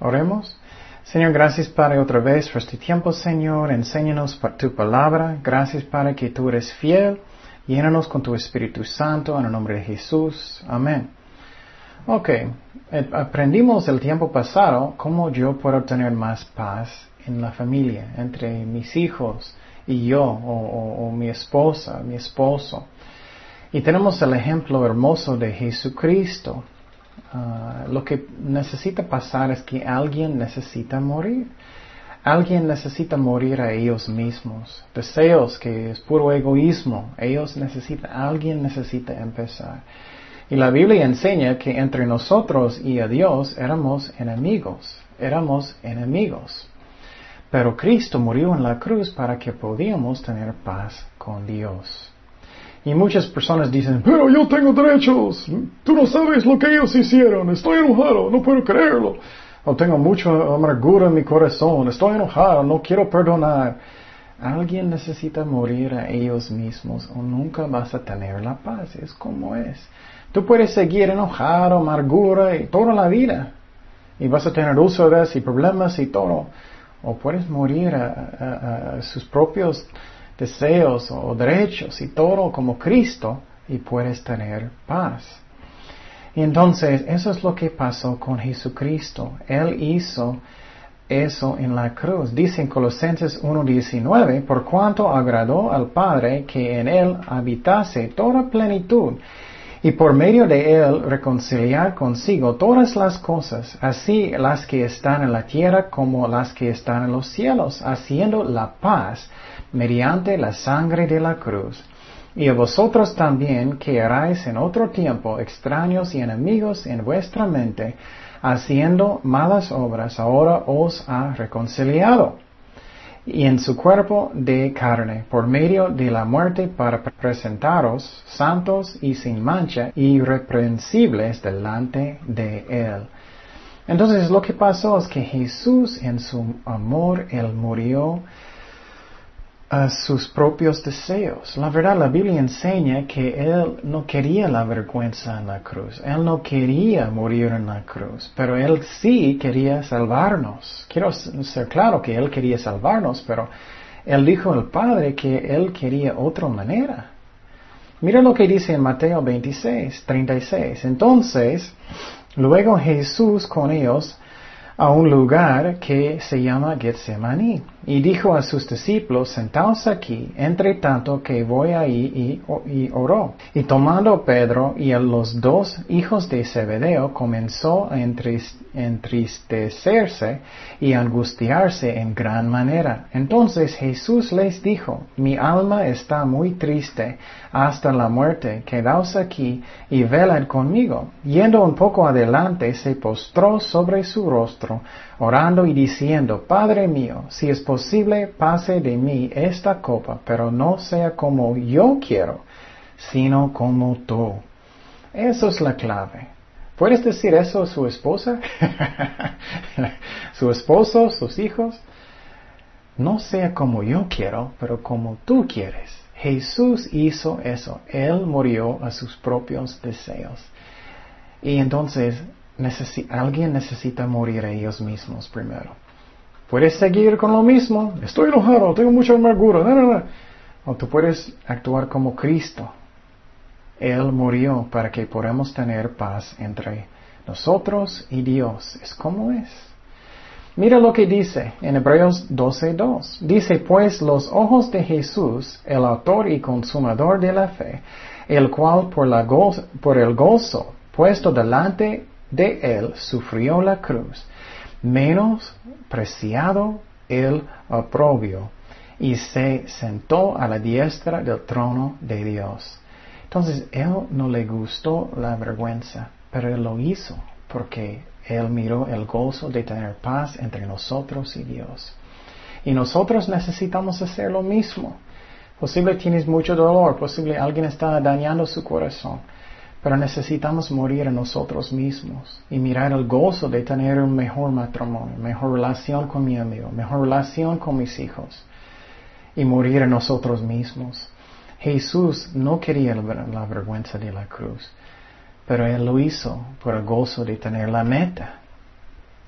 Oremos. Señor, gracias Padre otra vez por este tiempo, Señor. Enséñanos tu palabra. Gracias Padre que tú eres fiel. Llénanos con tu Espíritu Santo en el nombre de Jesús. Amén. Ok, eh, aprendimos el tiempo pasado cómo yo puedo tener más paz en la familia, entre mis hijos y yo, o, mi esposa, mi esposo. Y tenemos el ejemplo hermoso de Jesucristo. Ah, lo que necesita pasar es que alguien necesita morir. Alguien necesita morir a ellos mismos. Deseos que es puro egoísmo. Ellos necesitan, alguien necesita empezar. Y la Biblia enseña que entre nosotros y a Dios éramos enemigos. Éramos enemigos. Pero Cristo murió en la cruz para que podíamos tener paz con Dios. Y muchas personas dicen, pero yo tengo derechos, tú no sabes lo que ellos hicieron, estoy enojado, no puedo creerlo, o tengo mucha amargura en mi corazón, estoy enojado, no quiero perdonar. Alguien necesita morir a ellos mismos o nunca vas a tener la paz, es como es. Tú puedes seguir enojado, amargura y toda la vida. Y vas a tener úlceras y problemas y todo. O puedes morir a sus propios deseos o derechos y todo como Cristo y puedes tener paz. Y entonces eso es lo que pasó con Jesucristo. Él hizo eso en la cruz. Dice en Colosenses 1.19, por cuanto agradó al Padre que en Él habitase toda plenitud y por medio de Él reconciliar consigo todas las cosas, así las que están en la tierra como las que están en los cielos, haciendo la paz mediante la sangre de la cruz. Y a vosotros también, que erais en otro tiempo extraños y enemigos en vuestra mente, haciendo malas obras, ahora os ha reconciliado. Y en su cuerpo de carne, por medio de la muerte, para presentaros santos y sin mancha, irreprensibles delante de Él. Entonces lo que pasó es que Jesús en su amor, Él murió a sus propios deseos. La verdad, la Biblia enseña que Él no quería la vergüenza en la cruz. Él no quería morir en la cruz, pero Él sí quería salvarnos. Quiero ser claro que Él quería salvarnos, pero Él dijo al Padre que Él quería otra manera. Mira lo que dice en Mateo 26, 36. Entonces, luego Jesús con ellos a un lugar que se llama Getsemaní y dijo a sus discípulos, sentaos aquí, entre tanto que voy ahí y, oró. Y tomando Pedro y a los dos hijos de Zebedeo, comenzó a entristecerse y angustiarse en gran manera. Entonces Jesús les dijo, mi alma está muy triste hasta la muerte, quedaos aquí y velad conmigo. Yendo un poco adelante, se postró sobre su rostro, orando y diciendo, Padre mío, si es posible, pase de mí esta copa, pero no sea como yo quiero, sino como tú. Eso es la clave. ¿Puedes decir eso a su esposa? ¿Su esposo? ¿Sus hijos? No sea como yo quiero, pero como tú quieres. Jesús hizo eso. Él murió a sus propios deseos. Y entonces alguien necesita morir a ellos mismos primero. Puedes seguir con lo mismo. Estoy enojado, tengo mucha amargura. No, no, no. O tú puedes actuar como Cristo. Él murió para que podamos tener paz entre nosotros y Dios. Es como es. Mira lo que dice en Hebreos 12.2. Dice, pues los ojos de Jesús, el autor y consumador de la fe, el cual por, la por el gozo puesto delante de él sufrió la cruz, menos preciado el oprobio, y se sentó a la diestra del trono de Dios. Entonces, él no le gustó la vergüenza, pero él lo hizo porque él miró el gozo de tener paz entre nosotros y Dios. Y nosotros necesitamos hacer lo mismo. Posible tienes mucho dolor, posible alguien está dañando su corazón. Pero necesitamos morir a nosotros mismos y mirar el gozo de tener un mejor matrimonio, mejor relación con mi amigo, mejor relación con mis hijos y morir a nosotros mismos. Jesús no quería la vergüenza de la cruz, pero Él lo hizo por el gozo de tener la meta.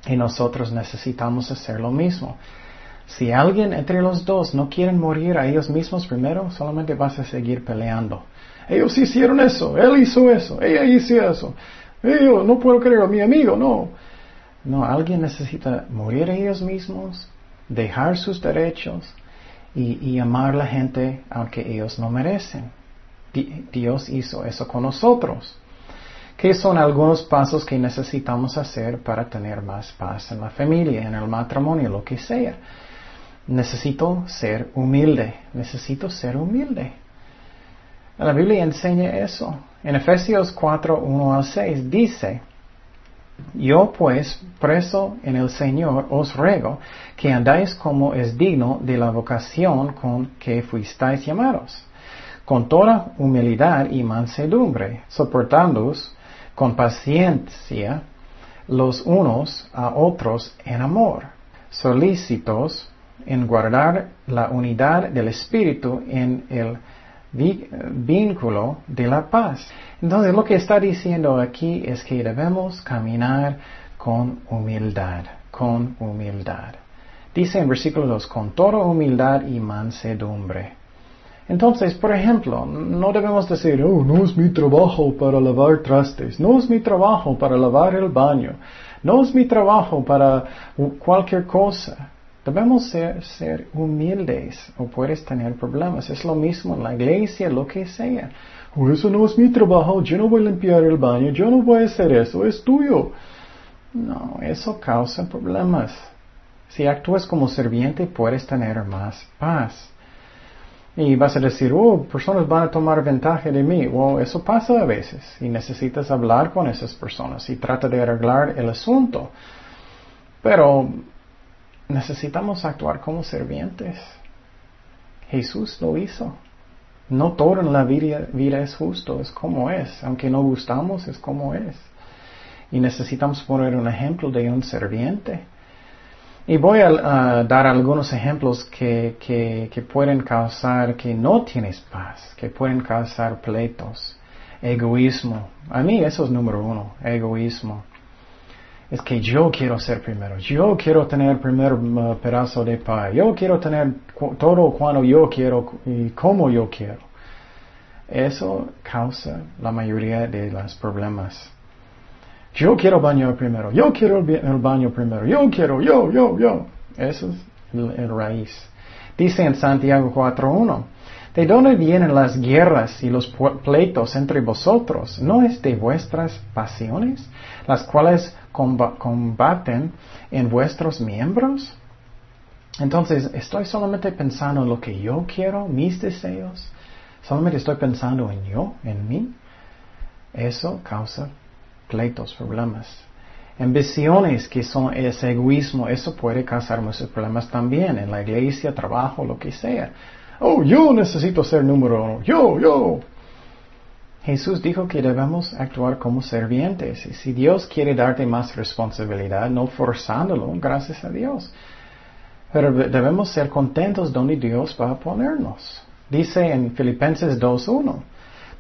Y nosotros necesitamos hacer lo mismo. Si alguien entre los dos no quieren morir a ellos mismos primero, solamente vas a seguir peleando. Ellos hicieron eso, él hizo eso, ella hizo eso. Yo no puedo creer a mi amigo, no. No, alguien necesita morir a ellos mismos, dejar sus derechos y, amar a la gente aunque ellos no merecen. Dios hizo eso con nosotros. ¿Qué son algunos pasos que necesitamos hacer para tener más paz en la familia, en el matrimonio, lo que sea? Necesito ser humilde, necesito ser humilde. La Biblia enseña eso. En Efesios 4, 1 al 6 dice, yo pues, preso en el Señor, os ruego que andáis como es digno de la vocación con que fuisteis llamados, con toda humildad y mansedumbre, soportándoos con paciencia los unos a otros en amor, solícitos en guardar la unidad del Espíritu en el vínculo de la paz. Entonces lo que está diciendo aquí es que debemos caminar con humildad, con humildad. Dice en versículo 2, con toda humildad y mansedumbre. Entonces, por ejemplo, no debemos decir, oh, no es mi trabajo para lavar trastes, no es mi trabajo para lavar el baño, no es mi trabajo para cualquier cosa. Debemos ser, ser humildes o puedes tener problemas. Es lo mismo en la iglesia, lo que sea. Oh, eso no es mi trabajo, yo no voy a limpiar el baño, yo no voy a hacer eso, es tuyo. No, eso causa problemas. Si actúas como serviente, puedes tener más paz. Y vas a decir, oh, personas van a tomar ventaja de mí. Well, eso pasa a veces y necesitas hablar con esas personas y trata de arreglar el asunto. Pero necesitamos actuar como servientes. Jesús lo hizo. No todo en la vida, es justo, es como es. Aunque no gustamos, es como es. Y necesitamos poner un ejemplo de un serviente. Y voy a dar algunos ejemplos que, que, pueden causar que no tienes paz, que pueden causar pleitos, egoísmo. A mí eso es número uno, egoísmo. Es que yo quiero ser primero, yo quiero tener el primer uh, pedazo de paz, yo quiero tener todo cuando yo quiero y como yo quiero. Eso causa la mayoría de los problemas. Yo quiero baño primero, yo quiero el baño primero, yo quiero, yo, yo, yo. Eso es el, raíz. Dice en Santiago 4.1, ¿de dónde vienen las guerras y los pleitos entre vosotros? ¿No es de vuestras pasiones, las cuales combaten en vuestros miembros? Entonces, ¿estoy solamente pensando en lo que yo quiero, mis deseos? ¿Solamente estoy pensando en yo, en mí? Eso causa pleitos, problemas. Ambiciones que son ese egoísmo, eso puede causar muchos problemas también en la iglesia, trabajo, lo que sea. Oh, yo necesito ser número uno. Yo, yo. Jesús dijo que debemos actuar como servientes. Y si Dios quiere darte más responsabilidad, no forzándolo, gracias a Dios. Pero debemos ser contentos donde Dios va a ponernos. Dice en Filipenses 2.1.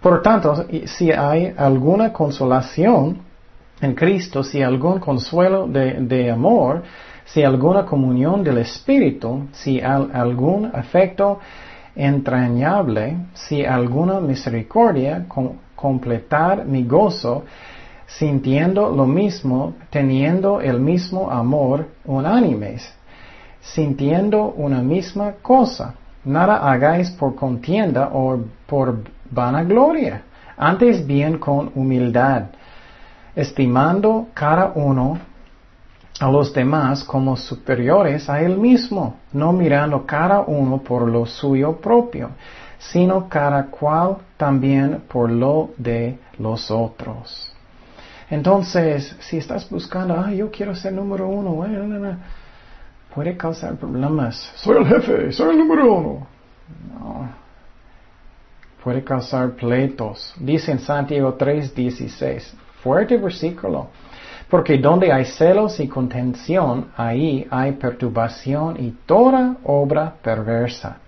Por tanto, si hay alguna consolación en Cristo, si algún consuelo de, amor, si alguna comunión del Espíritu, si algún afecto entrañable, si alguna misericordia, completar mi gozo, sintiendo lo mismo, teniendo el mismo amor unánimes, sintiendo una misma cosa. Nada hagáis por contienda o por vanagloria, antes bien con humildad, estimando cada uno a los demás como superiores a él mismo, no mirando cada uno por lo suyo propio, sino cada cual también por lo de los otros. Entonces, si estás buscando, ah, yo quiero ser número uno, puede causar problemas. Soy el jefe, soy el número uno. No, puede causar pleitos. Dice en Santiago 3:16, fuerte versículo, porque donde hay celos y contención, ahí hay perturbación y toda obra perversa.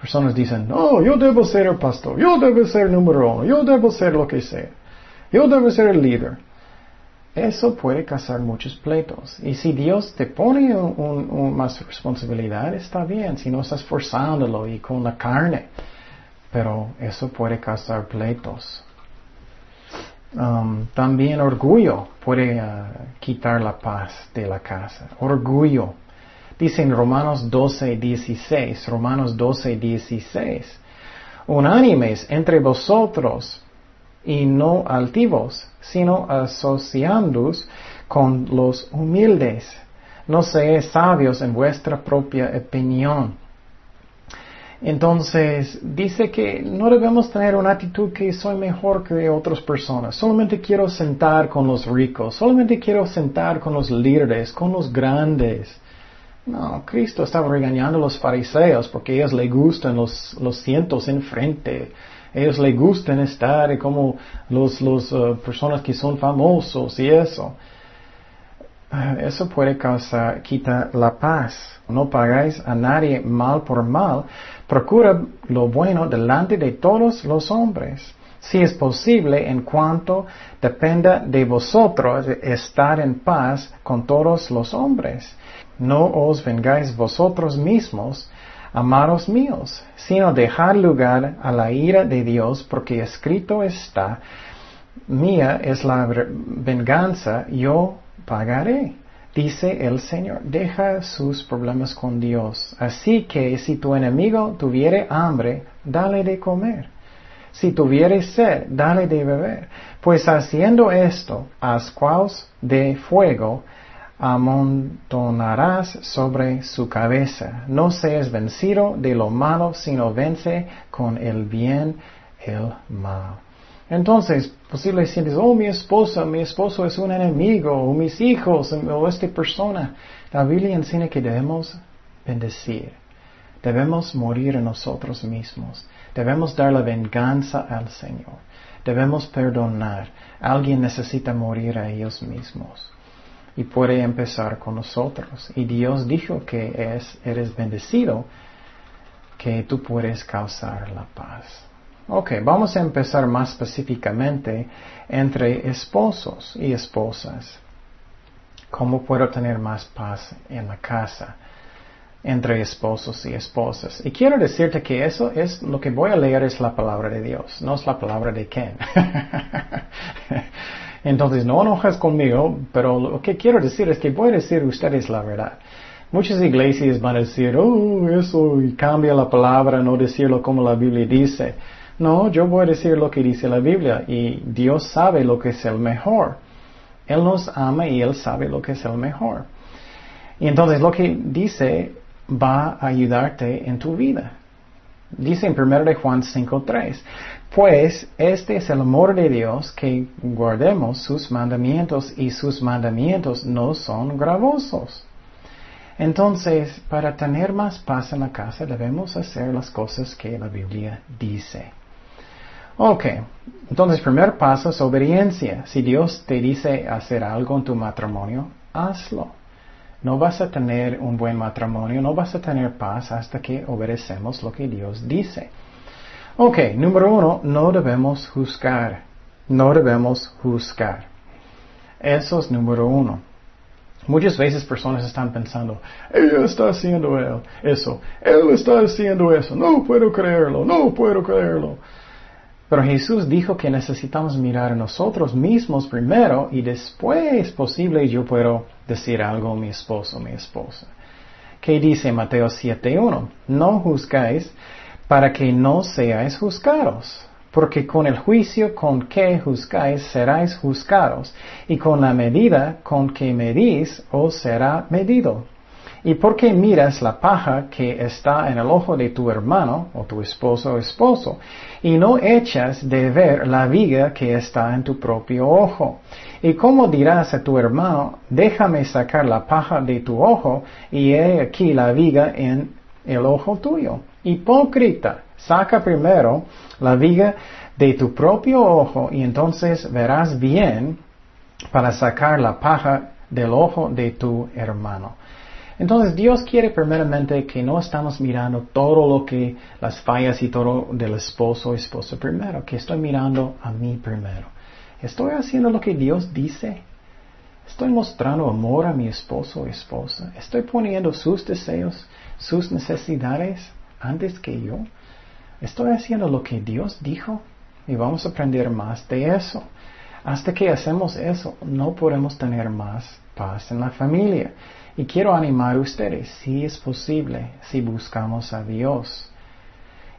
Personas dicen, no, yo debo ser el pastor, yo debo ser número uno, yo debo ser lo que sea, yo debo ser el líder. eso puede causar muchos pleitos. Y si Dios te pone más responsabilidad, está bien, si no estás forzándolo y con la carne. Pero eso puede causar pleitos. Um, también orgullo puede uh, quitar la paz de la casa. Orgullo. Dice en Romanos 12, 16, Romanos 12, 16, unánimes entre vosotros y no altivos, sino asociándoos con los humildes. No seáis sabios en vuestra propia opinión. Entonces, dice que no debemos tener una actitud que soy mejor que otras personas. Solamente quiero sentar con los ricos. Solamente quiero sentar con los líderes, con los grandes. No, Cristo estaba regañando a los fariseos porque a ellos les gustan los, los cientos enfrente ellos les gustan estar como los, los uh, personas que son famosos y eso. Uh, eso puede causar, quita la paz. No pagáis a nadie mal por mal. Procura lo bueno delante de todos los hombres. Si es posible, en cuanto dependa de vosotros, estar en paz con todos los hombres. No os vengáis vosotros mismos, amados míos, sino dejar lugar a la ira de Dios, porque escrito está, mía es la venganza, yo pagaré. Dice el Señor, deja sus problemas con Dios. Así que si tu enemigo tuviere hambre, dale de comer. Si tuviere sed, dale de beber. Pues haciendo esto, ascuaos de fuego, amontonarás sobre su cabeza. No seas vencido de lo malo, sino vence con el bien el mal. Entonces, posible sientes, oh, mi esposa, mi esposo es un enemigo, o mis hijos, o esta persona. La Biblia enseña que debemos bendecir. Debemos morir en nosotros mismos. Debemos dar la venganza al Señor. Debemos perdonar. Alguien necesita morir a ellos mismos y puede empezar con nosotros. Y Dios dijo que es, eres bendecido, que tú puedes causar la paz. Ok, vamos a empezar más específicamente entre esposos y esposas. ¿Cómo puedo tener más paz en la casa? entre esposos y esposas. Y quiero decirte que eso es lo que voy a leer es la palabra de Dios, no es la palabra de Ken. Entonces, no enojas conmigo, pero lo que quiero decir es que voy a decir ustedes la verdad. Muchas iglesias van a decir, oh, eso, cambia la palabra, no decirlo como la Biblia dice. No, yo voy a decir lo que dice la Biblia y Dios sabe lo que es el mejor. Él nos ama y Él sabe lo que es el mejor. Y entonces lo que dice va a ayudarte en tu vida. Dice en 1 de Juan 5.3, pues este es el amor de Dios que guardemos sus mandamientos y sus mandamientos no son gravosos. Entonces, para tener más paz en la casa debemos hacer las cosas que la Biblia dice. Ok, entonces primer paso es obediencia. Si Dios te dice hacer algo en tu matrimonio, hazlo. No vas a tener un buen matrimonio, no vas a tener paz hasta que obedecemos lo que Dios dice. Ok, número uno, no debemos juzgar. No debemos juzgar. Eso es número uno. Muchas veces personas están pensando, ella está haciendo él, eso, él está haciendo eso, no puedo creerlo, no puedo creerlo. Pero Jesús dijo que necesitamos mirar a nosotros mismos primero y después posible yo puedo decir algo a mi esposo, mi esposa. ¿Qué dice Mateo 7.1? No juzgáis para que no seáis juzgados, porque con el juicio con que juzgáis seráis juzgados, y con la medida con que medís os será medido. ¿Y por qué miras la paja que está en el ojo de tu hermano o tu esposo o esposo y no echas de ver la viga que está en tu propio ojo? ¿Y cómo dirás a tu hermano, déjame sacar la paja de tu ojo y he aquí la viga en el ojo tuyo? Hipócrita, saca primero la viga de tu propio ojo y entonces verás bien para sacar la paja del ojo de tu hermano. Entonces Dios quiere primeramente que no estamos mirando todo lo que las fallas y todo del esposo o esposa primero, que estoy mirando a mí primero. ¿Estoy haciendo lo que Dios dice? Estoy mostrando amor a mi esposo o esposa. Estoy poniendo sus deseos, sus necesidades antes que yo. Estoy haciendo lo que Dios dijo y vamos a aprender más de eso. Hasta que hacemos eso, no podemos tener más paz en la familia. Y quiero animar a ustedes, si es posible, si buscamos a Dios.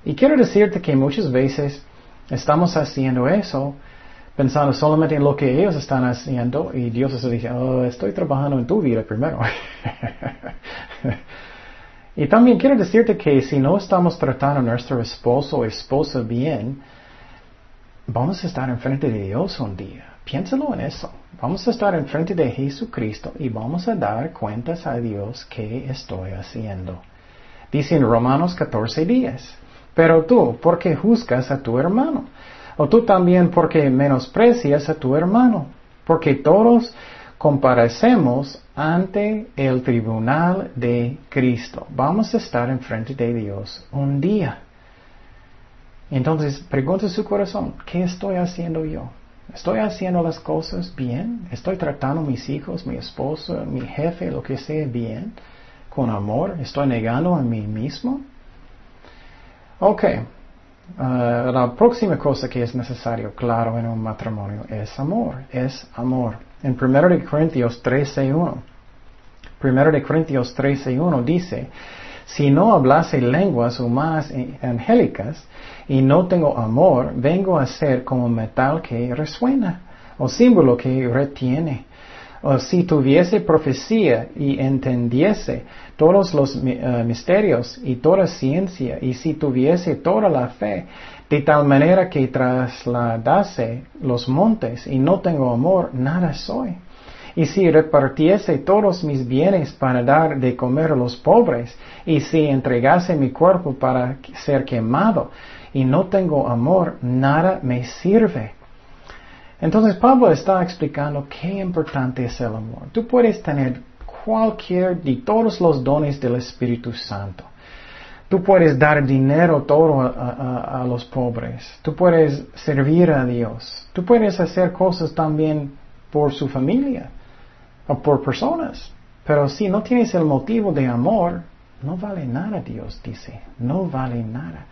Y quiero decirte que muchas veces estamos haciendo eso pensando solamente en lo que ellos están haciendo y Dios está diciendo, oh, estoy trabajando en tu vida primero. y también quiero decirte que si no estamos tratando a nuestro esposo o esposa bien, vamos a estar enfrente de Dios un día. Piénsalo en eso. Vamos a estar enfrente de Jesucristo y vamos a dar cuentas a Dios qué estoy haciendo. Dice en Romanos 14 días. Pero tú, ¿por qué juzgas a tu hermano? O tú también porque menosprecias a tu hermano, porque todos comparecemos ante el tribunal de Cristo. Vamos a estar enfrente de Dios un día. Entonces, pregunta su corazón, ¿qué estoy haciendo yo? ¿Estoy haciendo las cosas bien? ¿Estoy tratando a mis hijos, mi esposo, mi jefe, lo que sea bien? ¿Con amor? ¿Estoy negando a mí mismo? Ok, Ah, la próxima cosa que es necesario, claro, en un matrimonio es amor, es amor. En 1 de Corintios 13.1, 1 de Corintios 13.1 dice, si no hablase lenguas humanas angélicas y no tengo amor, vengo a ser como metal que resuena o símbolo que retiene o si tuviese profecía y entendiese todos los eh, misterios y toda ciencia, y si tuviese toda la fe, de tal manera que trasladase los montes y no tengo amor, nada soy. Y si repartiese todos mis bienes para dar de comer a los pobres, y si entregase mi cuerpo para ser quemado, y no tengo amor, nada me sirve. Entonces Pablo está explicando qué importante es el amor. Tú puedes tener cualquier de todos los dones del Espíritu Santo. Tú puedes dar dinero todo a, a, los pobres. Tú puedes servir a Dios. Tú puedes hacer cosas también por su familia o por personas. Pero si no tienes el motivo de amor, no vale nada, Dios dice. No vale nada.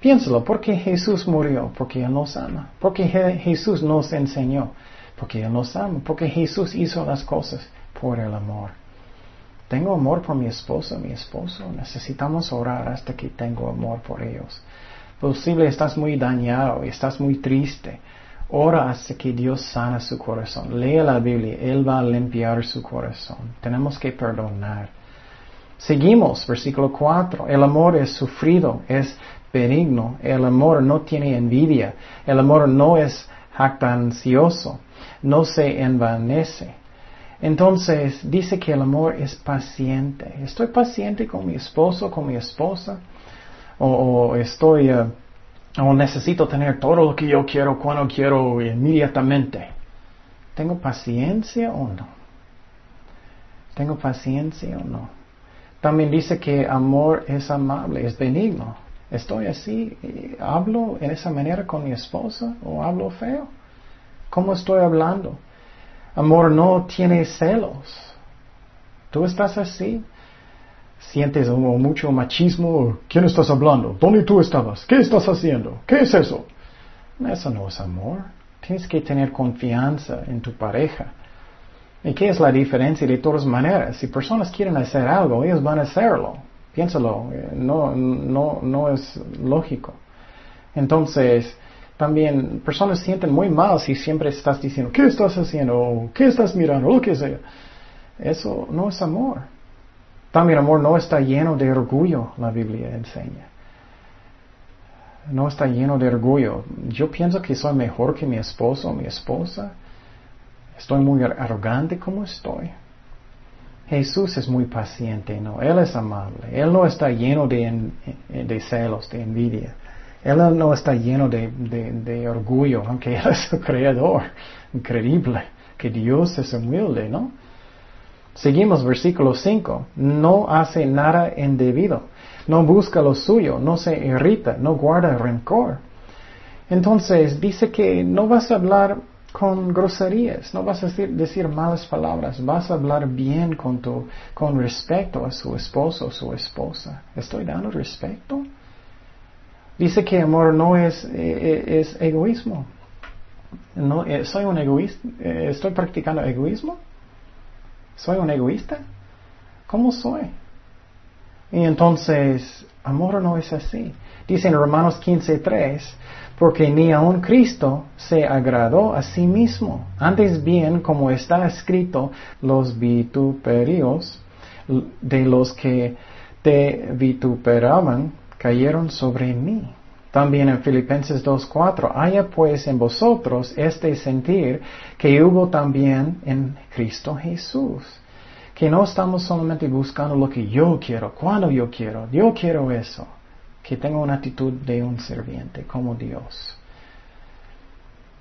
Piénsalo, porque Jesús murió, porque Él nos ama, porque Jesús nos enseñó, porque Él nos ama, porque Jesús hizo las cosas por el amor. Tengo amor por mi esposo, mi esposo. Necesitamos orar hasta que tengo amor por ellos. Posible estás muy dañado estás muy triste. Ora hasta que Dios sana su corazón. Lea la Biblia, Él va a limpiar su corazón. Tenemos que perdonar. Seguimos, versículo 4. El amor es sufrido, es benigno. El amor no tiene envidia. El amor no es jactancioso. No se envanece. Entonces dice que el amor es paciente. Estoy paciente con mi esposo, con mi esposa. O, estoy, eh, o necesito tener todo lo que yo quiero cuando quiero inmediatamente. ¿Tengo paciencia o no? ¿Tengo paciencia o no? También dice que amor es amable, es benigno. Estoy así, hablo en esa manera con mi esposa o hablo feo. ¿Cómo estoy hablando? Amor no tiene celos. ¿Tú estás así? ¿Sientes mucho machismo? ¿Quién estás hablando? ¿Dónde tú estabas? ¿Qué estás haciendo? ¿Qué es eso? Eso no es amor. Tienes que tener confianza en tu pareja. ¿Y qué es la diferencia de todas maneras? Si personas quieren hacer algo, ellos van a hacerlo. Piénsalo, eh, no, no, no es lógico. Entonces, también personas sienten muy mal si siempre estás diciendo, ¿qué estás haciendo? ¿Qué estás mirando? Lo que sea. Eso no es amor. También amor no está lleno de orgullo, la Biblia enseña. No está lleno de orgullo. Yo pienso que soy mejor que mi esposo o mi esposa. Estoy muy arrogante como estoy. Jesús es muy paciente, ¿no? Él es amable. Él no está lleno de, de celos, de envidia. Él no está lleno de, de, orgullo, aunque Él es el creador. Increíble que Dios es humilde, ¿no? Seguimos versículo 5. No hace nada indebido. No busca lo suyo. No se irrita. No guarda rencor. Entonces dice que no vas a hablar con groserías, no vas a decir, malas palabras, vas a hablar bien con, tu, con respecto a su esposo o su esposa. ¿Estoy dando respeto? Dice que amor no es, eh, eh, es egoísmo. No, eh, soy un egoísta, estoy practicando egoísmo. ¿Soy un egoísta? ¿Cómo soy? Y entonces, amor no es así. Dice en Romanos 15.3, porque ni aun Cristo se agradó a sí mismo. Antes bien, como está escrito, los vituperios de los que te vituperaban cayeron sobre mí. También en Filipenses 2.4, haya pues en vosotros este sentir que hubo también en Cristo Jesús. Que no estamos solamente buscando lo que yo quiero, cuando yo quiero, yo quiero eso que tenga una actitud de un serviente como Dios.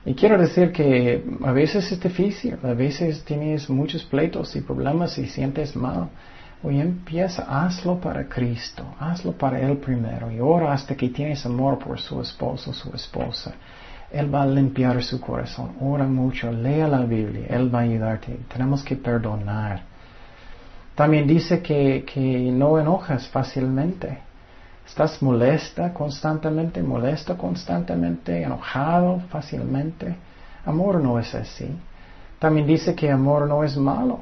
Y quiero decir que a veces es difícil, a veces tienes muchos pleitos y problemas y sientes mal. Hoy empieza, hazlo para Cristo, hazlo para Él primero y ora hasta que tienes amor por su esposo, su esposa. Él va a limpiar su corazón. Ora mucho, lea la Biblia, Él va a ayudarte. Tenemos que perdonar. También dice que, que no enojas fácilmente. ¿Estás molesta constantemente, molesto constantemente, enojado fácilmente? Amor no es así. También dice que amor no es malo.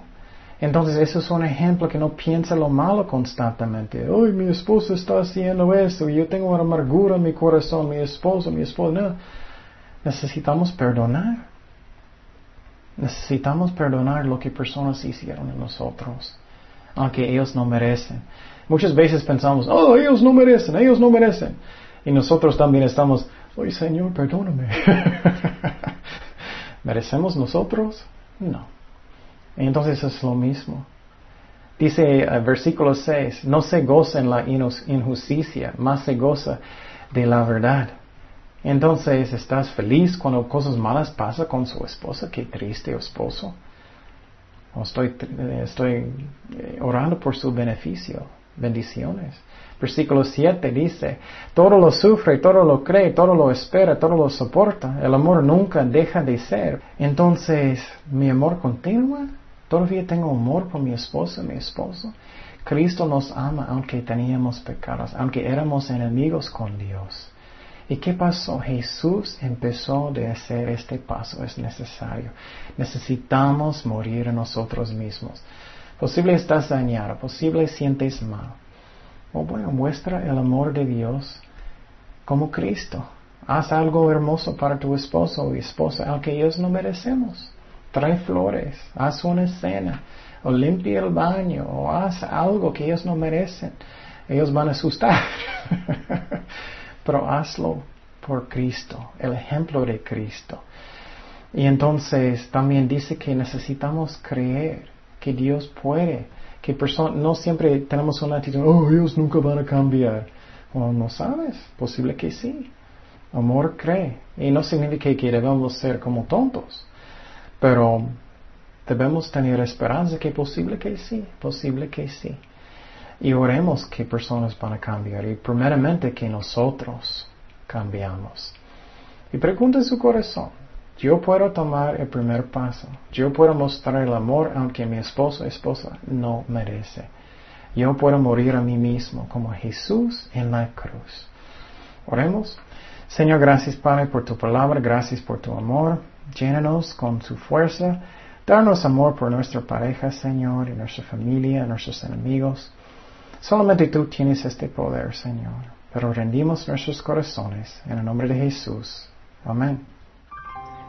Entonces eso es un ejemplo que no piensa lo malo constantemente. Ay, mi esposo está haciendo esto y yo tengo una amargura en mi corazón, mi esposo, mi esposo. Necesitamos perdonar. Necesitamos perdonar lo que personas hicieron en nosotros, aunque ellos no merecen. Muchas veces pensamos, oh, ellos no merecen, ellos no merecen. Y nosotros también estamos, oye Señor, perdóname. ¿Merecemos nosotros? No. Entonces es lo mismo. Dice eh, versículo 6, no se goza en la injusticia, más se goza de la verdad. Entonces, ¿estás feliz cuando cosas malas pasan con su esposa? Qué triste esposo. estoy, eh, estoy eh, orando por su beneficio bendiciones. Versículo 7 dice, todo lo sufre, todo lo cree, todo lo espera, todo lo soporta. El amor nunca deja de ser. Entonces, ¿mi amor continúa? ¿Todavía tengo amor por mi esposa, mi esposo? Cristo nos ama aunque teníamos pecados, aunque éramos enemigos con Dios. ¿Y qué pasó? Jesús empezó de hacer este paso, es necesario. Necesitamos morir nosotros mismos. Posible estás dañado, posible sientes mal. O bueno, muestra el amor de Dios como Cristo. Haz algo hermoso para tu esposo o esposa, aunque ellos no merecemos. Trae flores, haz una cena, o limpia el baño, o haz algo que ellos no merecen. Ellos van a asustar. Pero hazlo por Cristo, el ejemplo de Cristo. Y entonces también dice que necesitamos creer que Dios puede, que no siempre tenemos una actitud, oh, ellos nunca van a cambiar. O no sabes, posible que sí. Amor cree. Y no significa que debemos ser como tontos, pero debemos tener esperanza que posible que sí, posible que sí. Y oremos que personas van a cambiar y primeramente que nosotros cambiamos. Y pregunta en su corazón, yo puedo tomar el primer paso. Yo puedo mostrar el amor aunque mi esposo esposa no merece. Yo puedo morir a mí mismo como Jesús en la cruz. Oremos. Señor, gracias Padre por tu palabra, gracias por tu amor. Llénanos con su fuerza. Darnos amor por nuestra pareja, Señor, y nuestra familia, nuestros enemigos. Solamente tú tienes este poder, Señor. Pero rendimos nuestros corazones en el nombre de Jesús. Amén.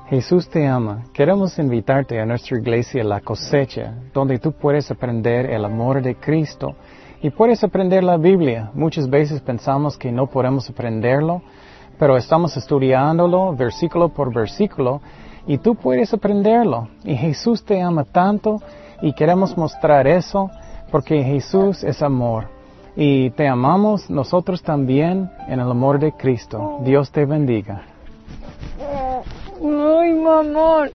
Jesús te ama. Queremos invitarte a nuestra iglesia La Cosecha, donde tú puedes aprender el amor de Cristo y puedes aprender la Biblia. Muchas veces pensamos que no podemos aprenderlo, pero estamos estudiándolo versículo por versículo y tú puedes aprenderlo. Y Jesús te ama tanto y queremos mostrar eso porque Jesús es amor. Y te amamos nosotros también en el amor de Cristo. Dios te bendiga. Ay, mamá.